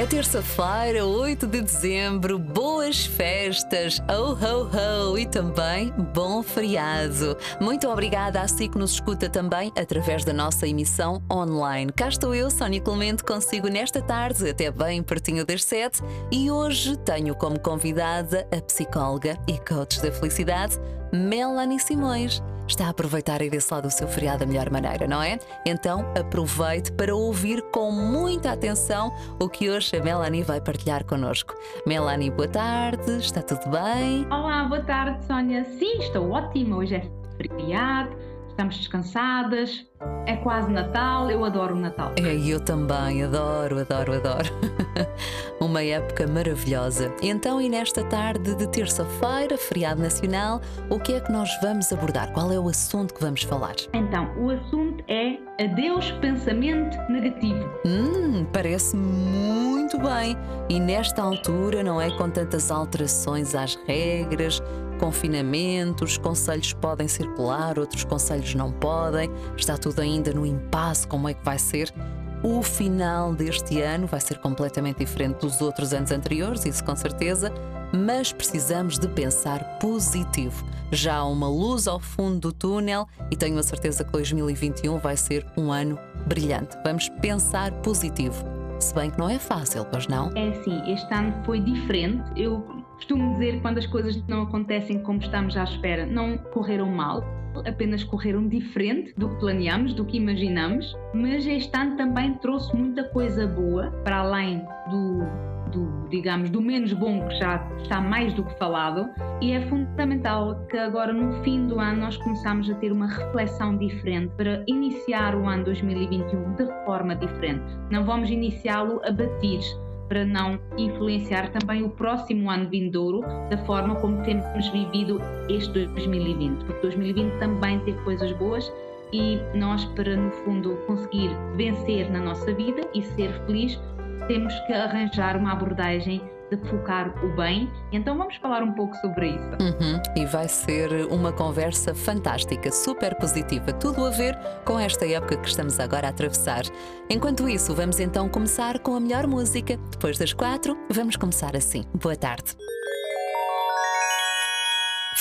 É terça-feira, 8 de dezembro, boas festas, oh ho ho e também bom feriado. Muito obrigada a si que nos escuta também através da nossa emissão online. Cá estou eu, Sónia Clemente, consigo nesta tarde, até bem pertinho das 7, e hoje tenho como convidada a psicóloga e coach da felicidade, Melanie Simões está a aproveitar aí desse lado o seu feriado da melhor maneira, não é? Então aproveite para ouvir com muita atenção o que hoje a Melanie vai partilhar connosco. Melanie, boa tarde, está tudo bem? Olá, boa tarde, Sónia. Sim, estou ótima. Hoje é feriado estamos descansadas, é quase Natal, eu adoro o Natal. É, eu também, adoro, adoro, adoro. Uma época maravilhosa. Então, e nesta tarde de terça-feira, feriado nacional, o que é que nós vamos abordar? Qual é o assunto que vamos falar? Então, o assunto é adeus pensamento negativo. Hum, parece muito bem. E nesta altura, não é com tantas alterações às regras, confinamentos, conselhos podem circular, outros conselhos não podem, está tudo ainda no impasse, como é que vai ser? O final deste ano vai ser completamente diferente dos outros anos anteriores, isso com certeza, mas precisamos de pensar positivo. Já há uma luz ao fundo do túnel e tenho a certeza que 2021 vai ser um ano brilhante. Vamos pensar positivo. Se bem que não é fácil, pois não? É sim, este ano foi diferente. Eu costumo dizer que quando as coisas não acontecem como estamos à espera, não correram mal, apenas correram diferente do que planeamos, do que imaginamos, mas este ano também trouxe muita coisa boa, para além do, do, digamos, do menos bom que já está mais do que falado, e é fundamental que agora no fim do ano nós começamos a ter uma reflexão diferente para iniciar o ano 2021 de forma diferente. Não vamos iniciá-lo a batir, para não influenciar também o próximo ano vindouro da forma como temos vivido este 2020, porque 2020 também teve coisas boas e nós, para no fundo conseguir vencer na nossa vida e ser feliz, temos que arranjar uma abordagem de focar o bem. Então vamos falar um pouco sobre isso. Uhum. E vai ser uma conversa fantástica, super positiva, tudo a ver com esta época que estamos agora a atravessar. Enquanto isso, vamos então começar com a melhor música. Depois das quatro, vamos começar assim. Boa tarde.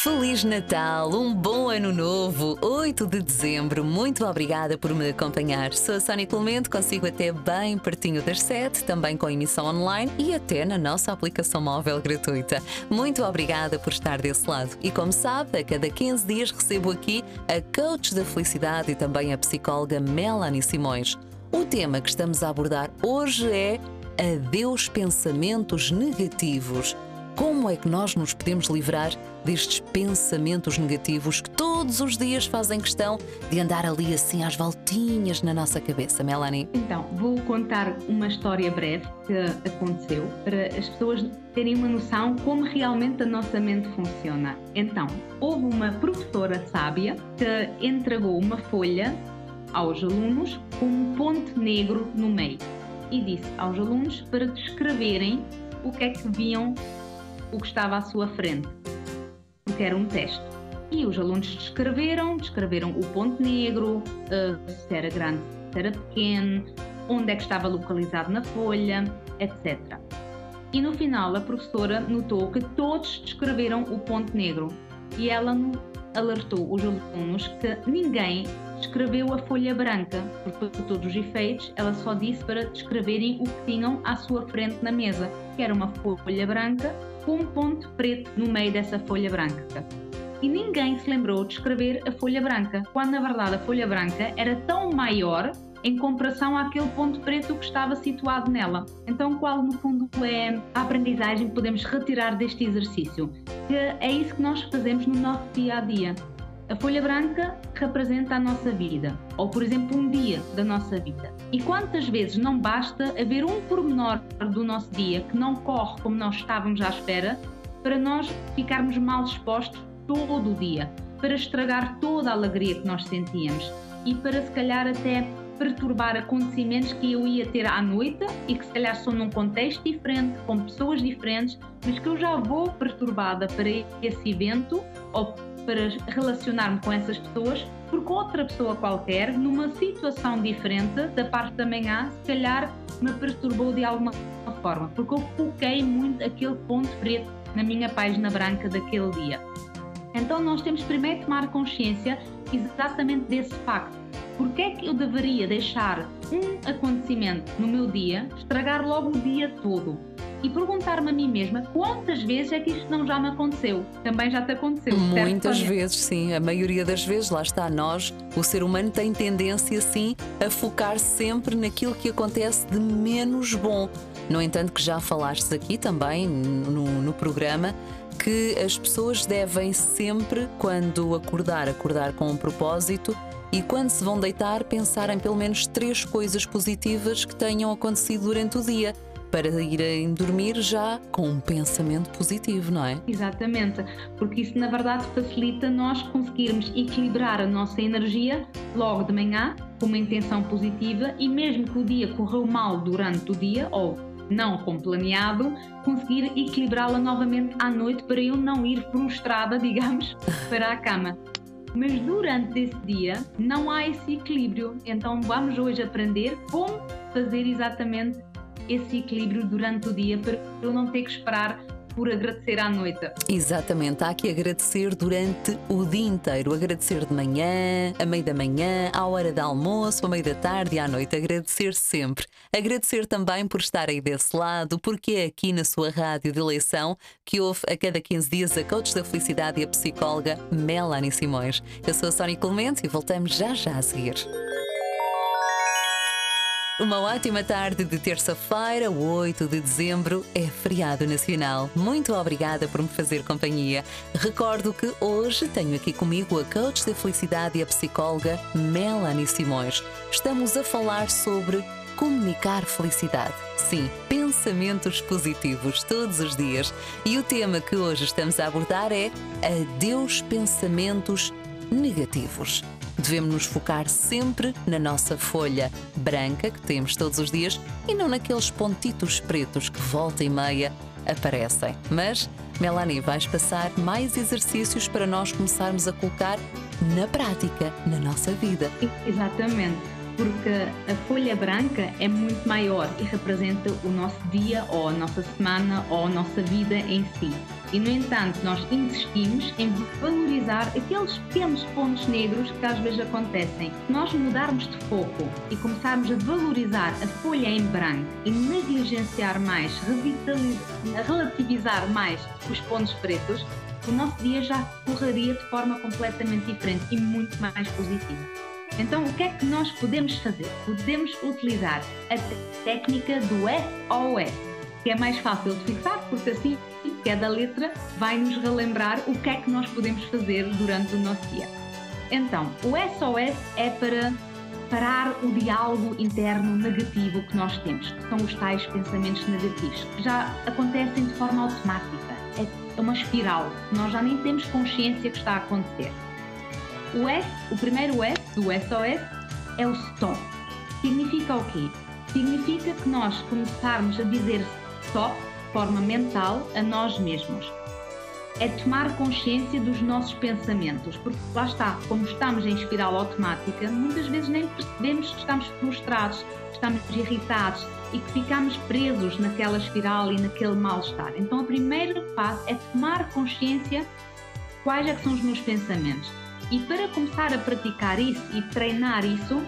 Feliz Natal, um bom ano novo, 8 de dezembro. Muito obrigada por me acompanhar. Sou a Sónia Clemente, consigo até bem pertinho das 7, também com emissão online e até na nossa aplicação móvel gratuita. Muito obrigada por estar desse lado. E como sabe, a cada 15 dias recebo aqui a coach da felicidade e também a psicóloga Melanie Simões. O tema que estamos a abordar hoje é Adeus pensamentos negativos. Como é que nós nos podemos livrar destes pensamentos negativos que todos os dias fazem questão de andar ali assim às voltinhas na nossa cabeça, Melanie? Então, vou contar uma história breve que aconteceu para as pessoas terem uma noção como realmente a nossa mente funciona. Então, houve uma professora sábia que entregou uma folha aos alunos com um ponto negro no meio e disse aos alunos para descreverem o que é que viam o que estava à sua frente, porque era um teste. E os alunos descreveram, descreveram o ponto negro, uh, se era grande, se era pequeno, onde é que estava localizado na folha, etc. E no final a professora notou que todos descreveram o ponto negro e ela alertou os alunos que ninguém descreveu a folha branca, porque para todos os efeitos ela só disse para descreverem o que tinham à sua frente na mesa, que era uma folha branca com um ponto preto no meio dessa folha branca. E ninguém se lembrou de escrever a folha branca, quando na verdade a folha branca era tão maior em comparação àquele ponto preto que estava situado nela. Então, qual no fundo é a aprendizagem que podemos retirar deste exercício? Que é isso que nós fazemos no nosso dia a dia. A folha branca representa a nossa vida, ou por exemplo, um dia da nossa vida. E quantas vezes não basta haver um pormenor do nosso dia que não corre como nós estávamos à espera para nós ficarmos mal dispostos todo o dia, para estragar toda a alegria que nós sentíamos e para se calhar até perturbar acontecimentos que eu ia ter à noite e que se calhar são num contexto diferente, com pessoas diferentes, mas que eu já vou perturbada para esse evento ou para relacionar-me com essas pessoas, porque outra pessoa qualquer, numa situação diferente da parte da manhã, se calhar me perturbou de alguma forma, porque eu foquei muito aquele ponto preto na minha página branca daquele dia. Então nós temos primeiro tomar consciência exatamente desse facto. Porque é que eu deveria deixar um acontecimento no meu dia estragar logo o dia todo? E perguntar-me a mim mesma quantas vezes é que isto não já me aconteceu? Também já te aconteceu? Muitas certo, vezes, sim. A maioria das vezes, lá está, nós, o ser humano tem tendência, sim, a focar sempre naquilo que acontece de menos bom. No entanto, que já falaste aqui também no, no programa, que as pessoas devem sempre, quando acordar, acordar com um propósito e quando se vão deitar, pensar em pelo menos três coisas positivas que tenham acontecido durante o dia para irem dormir já com um pensamento positivo, não é? Exatamente, porque isso na verdade facilita nós conseguirmos equilibrar a nossa energia logo de manhã com uma intenção positiva e mesmo que o dia correu mal durante o dia ou não como planeado, conseguir equilibrá-la novamente à noite para eu não ir frustrada, digamos, para a cama. Mas durante esse dia não há esse equilíbrio, então vamos hoje aprender como fazer exatamente esse equilíbrio durante o dia para eu não ter que esperar por agradecer à noite. Exatamente, há que agradecer durante o dia inteiro. Agradecer de manhã, a meio da manhã, à hora de almoço, a meio da tarde e à noite. Agradecer sempre. Agradecer também por estar aí desse lado, porque é aqui na sua rádio de eleição que houve a cada 15 dias a coach da felicidade e a psicóloga Melanie Simões. Eu sou a Sónia Clemente e voltamos já já a seguir. Uma ótima tarde de terça-feira, 8 de dezembro, é feriado nacional. Muito obrigada por me fazer companhia. Recordo que hoje tenho aqui comigo a coach da felicidade e a psicóloga Melanie Simões. Estamos a falar sobre comunicar felicidade. Sim, pensamentos positivos todos os dias. E o tema que hoje estamos a abordar é Adeus Pensamentos Negativos. Devemos nos focar sempre na nossa folha branca que temos todos os dias e não naqueles pontitos pretos que volta e meia aparecem. Mas, Melanie, vais passar mais exercícios para nós começarmos a colocar na prática, na nossa vida. Exatamente, porque a folha branca é muito maior e representa o nosso dia ou a nossa semana ou a nossa vida em si. E, no entanto, nós insistimos em valorizar aqueles pequenos pontos negros que às vezes acontecem. Se nós mudarmos de foco e começarmos a valorizar a folha em branco e negligenciar mais, relativizar mais os pontos pretos, o nosso dia já correria de forma completamente diferente e muito mais positiva. Então, o que é que nós podemos fazer? Podemos utilizar a técnica do SOS, é mais fácil de fixar, porque assim cada letra vai nos relembrar o que é que nós podemos fazer durante o nosso dia. Então, o SOS é para parar o diálogo interno negativo que nós temos, que são os tais pensamentos negativos, que já acontecem de forma automática. É uma espiral, nós já nem temos consciência que está a acontecer. O S, o primeiro S do SOS é o stop. Significa o quê? Significa que nós começarmos a dizer stop forma mental a nós mesmos. É tomar consciência dos nossos pensamentos, porque lá está, como estamos em espiral automática, muitas vezes nem percebemos que estamos frustrados, que estamos irritados e que ficamos presos naquela espiral e naquele mal-estar. Então, o primeiro passo é tomar consciência quais é são os meus pensamentos. E para começar a praticar isso e treinar isso,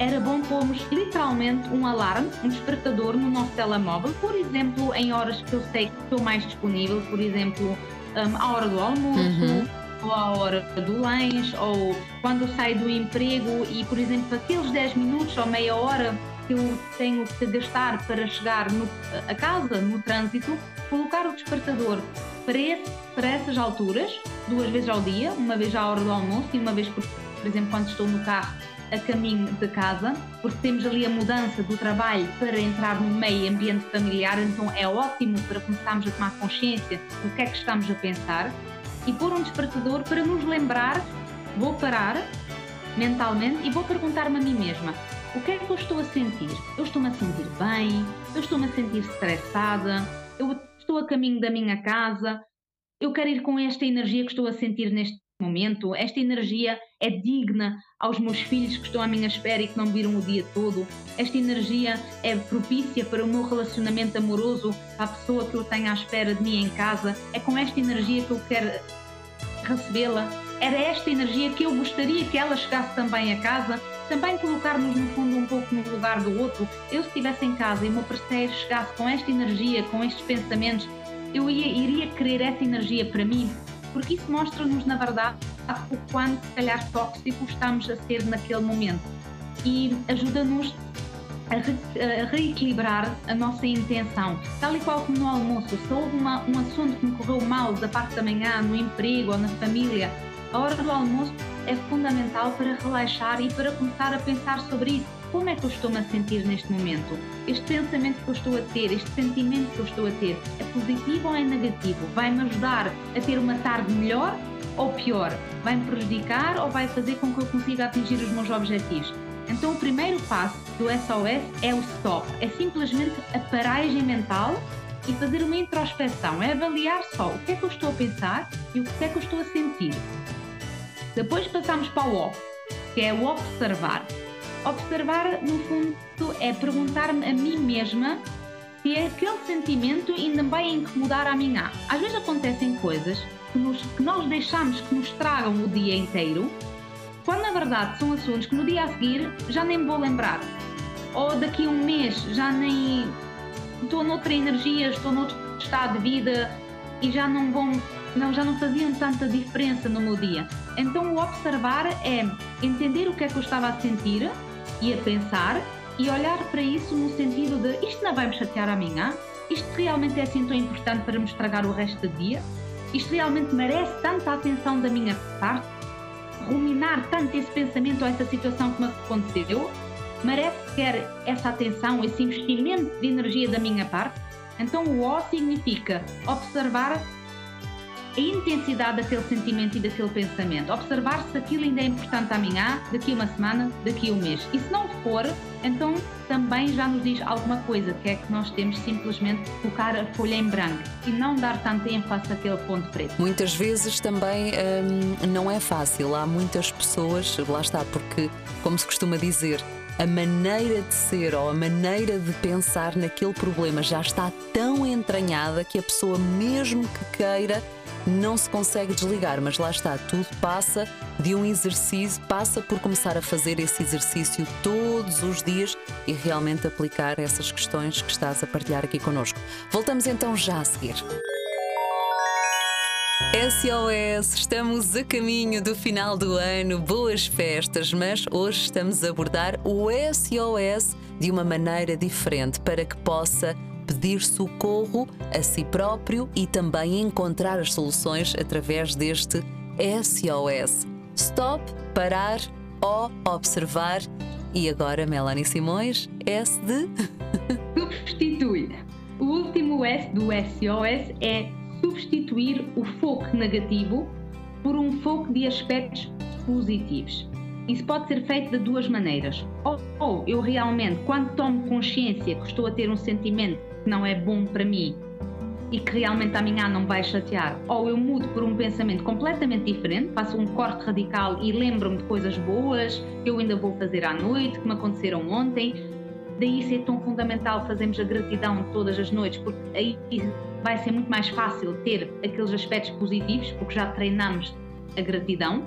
era bom pormos literalmente um alarme, um despertador no nosso telemóvel, por exemplo, em horas que eu sei que estou mais disponível, por exemplo, um, à hora do almoço. Uhum. Ou à hora do lanche, ou quando eu saio do emprego e, por exemplo, aqueles 10 minutos ou meia hora que eu tenho que gastar para chegar no, a casa, no trânsito, colocar o despertador para, esse, para essas alturas, duas vezes ao dia, uma vez à hora do almoço e uma vez, por, por exemplo, quando estou no carro a caminho de casa, porque temos ali a mudança do trabalho para entrar no meio ambiente familiar, então é ótimo para começarmos a tomar consciência do que é que estamos a pensar e pôr um despertador para nos lembrar, vou parar mentalmente e vou perguntar-me a mim mesma, o que é que eu estou a sentir? Eu estou-me a sentir bem? Eu estou-me a sentir estressada? Eu estou a caminho da minha casa? Eu quero ir com esta energia que estou a sentir neste momento, esta energia é digna aos meus filhos que estão à minha espera e que não viram o dia todo, esta energia é propícia para o meu relacionamento amoroso, a pessoa que eu tenho à espera de mim em casa, é com esta energia que eu quero recebê-la, era esta energia que eu gostaria que ela chegasse também a casa, também colocar-nos no fundo um pouco no lugar do outro. Eu, se estivesse em casa e o meu parceiro chegasse com esta energia, com estes pensamentos, eu ia, iria querer essa energia para mim, porque isso mostra-nos, na verdade, o quanto, se calhar, tóxico estamos a ser naquele momento e ajuda-nos a, re, a, reequilibrar a nossa intenção. Tal e qual como no almoço, se houve uma, um assunto que me correu mal da parte da manhã, no emprego ou na família, a hora do almoço é fundamental para relaxar e para começar a pensar sobre isso. Como é que eu estou-me a sentir neste momento? Este pensamento que eu estou a ter, este sentimento que eu estou a ter, é positivo ou é negativo? Vai-me ajudar a ter uma tarde melhor ou pior? Vai-me prejudicar ou vai fazer com que eu consiga atingir os meus objetivos? Então, o primeiro passo do SOS é o stop, é simplesmente a paragem mental e fazer uma introspeção, é avaliar só o que é que eu estou a pensar e o que é que eu estou a sentir. Depois passamos para o O, que é o observar. Observar, no fundo, é perguntar-me a mim mesma se aquele sentimento ainda vai incomodar a minha. Às vezes acontecem coisas que, nos, que nós deixamos que nos tragam o dia inteiro, quando na verdade são assuntos que no dia a seguir já nem vou lembrar. Ou daqui a um mês já nem estou noutra energia, estou noutro estado de vida e já não vão, não, já não faziam tanta diferença no meu dia. Então o observar é entender o que é que eu estava a sentir e a pensar e olhar para isso no sentido de isto não vai me chatear a minha? Isto realmente é assim tão importante para me estragar o resto do dia? Isto realmente merece tanta atenção da minha parte? Ruminar tanto esse pensamento ou essa situação que me aconteceu? Merece quer essa atenção, esse investimento de energia da minha parte? Então o O significa observar a intensidade daquele sentimento e daquele pensamento. Observar se aquilo ainda é importante a mim há, daqui uma semana, daqui um mês. E se não for, então também já nos diz alguma coisa, que é que nós temos simplesmente colocar a folha em branco e não dar tanto ênfase àquele ponto preto. Muitas vezes também hum, não é fácil. Há muitas pessoas, lá está, porque, como se costuma dizer, a maneira de ser ou a maneira de pensar naquele problema já está tão entranhada que a pessoa, mesmo que queira, não se consegue desligar, mas lá está, tudo passa de um exercício, passa por começar a fazer esse exercício todos os dias e realmente aplicar essas questões que estás a partilhar aqui connosco. Voltamos então já a seguir. SOS, estamos a caminho do final do ano, boas festas, mas hoje estamos a abordar o SOS de uma maneira diferente para que possa pedir socorro a si próprio e também encontrar as soluções através deste SOS. Stop, parar, O, observar. E agora, Melanie Simões, S de. Substituir. O último S do SOS é substituir o foco negativo por um foco de aspectos positivos. Isso pode ser feito de duas maneiras. Ou, ou eu realmente, quando tomo consciência que estou a ter um sentimento que não é bom para mim e que realmente a minha não vai chatear, ou eu mudo por um pensamento completamente diferente, faço um corte radical e lembro-me de coisas boas que eu ainda vou fazer à noite, que me aconteceram ontem. Daí ser tão fundamental fazermos a gratidão todas as noites, porque aí vai ser muito mais fácil ter aqueles aspectos positivos, porque já treinamos a gratidão.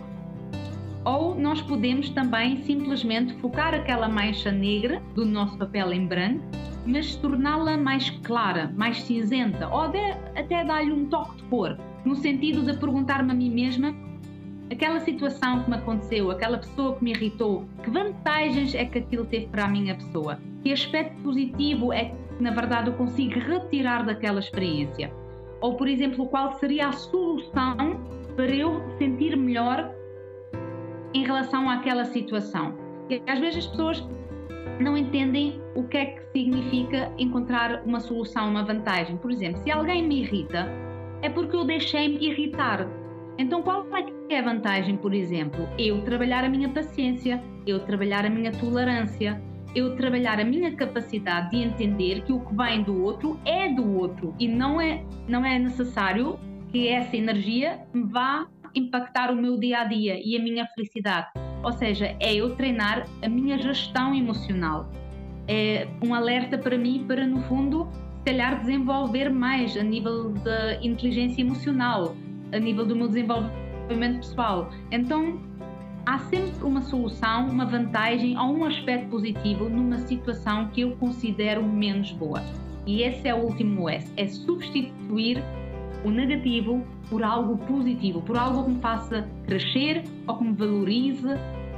Ou nós podemos também simplesmente focar aquela mancha negra do nosso papel em branco mas torná-la mais clara, mais cinzenta, ou até, até dar-lhe um toque de cor, no sentido de perguntar-me a mim mesma aquela situação que me aconteceu, aquela pessoa que me irritou, que vantagens é que aquilo teve para a minha pessoa? Que aspecto positivo é que, na verdade, eu consigo retirar daquela experiência? Ou, por exemplo, qual seria a solução para eu sentir melhor em relação àquela situação? E às vezes as pessoas não entendem o que é que significa encontrar uma solução, uma vantagem. Por exemplo, se alguém me irrita, é porque eu deixei-me irritar. Então, qual é que é a vantagem, por exemplo? Eu trabalhar a minha paciência, eu trabalhar a minha tolerância, eu trabalhar a minha capacidade de entender que o que vem do outro é do outro e não é, não é necessário que essa energia vá impactar o meu dia a dia e a minha felicidade. Ou seja, é eu treinar a minha gestão emocional. É um alerta para mim para, no fundo, se calhar desenvolver mais a nível da inteligência emocional, a nível do meu desenvolvimento pessoal. Então, há sempre uma solução, uma vantagem ou um aspecto positivo numa situação que eu considero menos boa. E esse é o último S, é substituir o negativo por algo positivo, por algo que me faça crescer ou que me valorize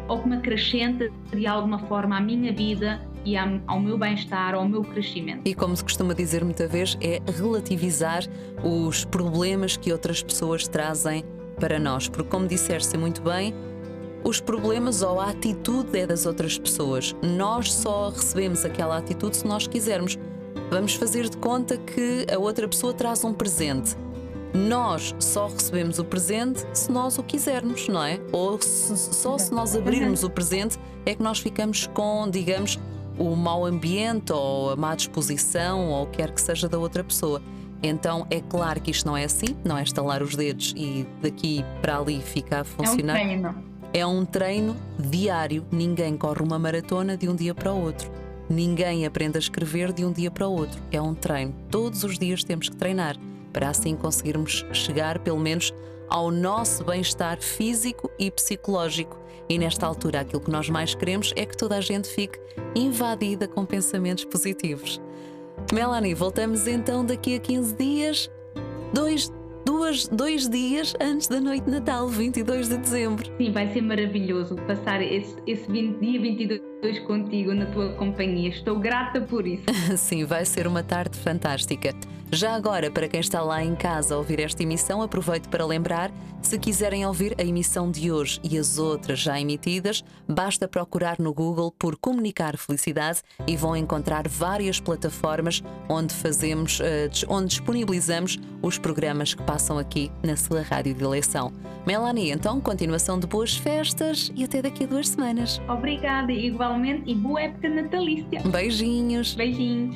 ou que me acrescente de alguma forma à minha vida e ao meu bem-estar, ao meu crescimento. E como se costuma dizer muita vez, é relativizar os problemas que outras pessoas trazem para nós, porque como disseste muito bem, os problemas ou a atitude é das outras pessoas. Nós só recebemos aquela atitude se nós quisermos. Vamos fazer de conta que a outra pessoa traz um presente. Nós só recebemos o presente se nós o quisermos, não é? Ou se, só se nós abrirmos o presente é que nós ficamos com, digamos, o mau ambiente ou a má disposição ou o que quer que seja da outra pessoa. Então é claro que isto não é assim, não é estalar os dedos e daqui para ali fica a funcionar. É um treino. É um treino diário. Ninguém corre uma maratona de um dia para o outro. Ninguém aprende a escrever de um dia para o outro. É um treino. Todos os dias temos que treinar para assim conseguirmos chegar, pelo menos, ao nosso bem-estar físico e psicológico. E nesta altura, aquilo que nós mais queremos é que toda a gente fique invadida com pensamentos positivos. Melanie, voltamos então daqui a 15 dias, dois, duas, dois dias antes da noite de Natal, 22 de dezembro. Sim, vai ser maravilhoso passar esse, esse 20, dia 22 contigo na tua companhia. Estou grata por isso. Sim, vai ser uma tarde fantástica. Já agora, para quem está lá em casa a ouvir esta emissão, aproveito para lembrar: se quiserem ouvir a emissão de hoje e as outras já emitidas, basta procurar no Google por Comunicar Felicidade e vão encontrar várias plataformas onde fazemos, eh, onde disponibilizamos os programas que passam aqui na sua rádio de eleição. Melanie, então, continuação de boas festas e até daqui a duas semanas. Obrigada, igualmente, e boa época natalícia. Beijinhos. Beijinhos.